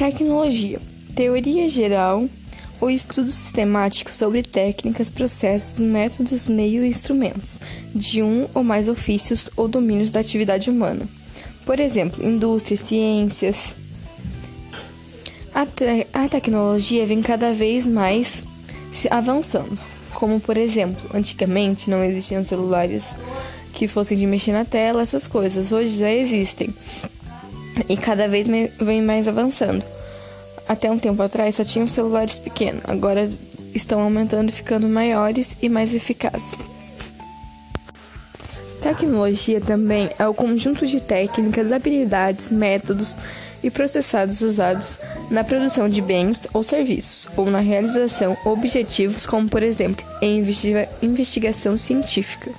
Tecnologia: teoria geral ou estudo sistemático sobre técnicas, processos, métodos, meios e instrumentos de um ou mais ofícios ou domínios da atividade humana. Por exemplo, indústria, ciências. A, te a tecnologia vem cada vez mais se avançando, como por exemplo, antigamente não existiam celulares que fossem de mexer na tela, essas coisas. Hoje já existem e cada vez vem mais avançando. Até um tempo atrás só tinham celulares pequenos, agora estão aumentando e ficando maiores e mais eficazes. Tecnologia também é o conjunto de técnicas, habilidades, métodos e processados usados na produção de bens ou serviços, ou na realização objetivos, como por exemplo, em investigação científica.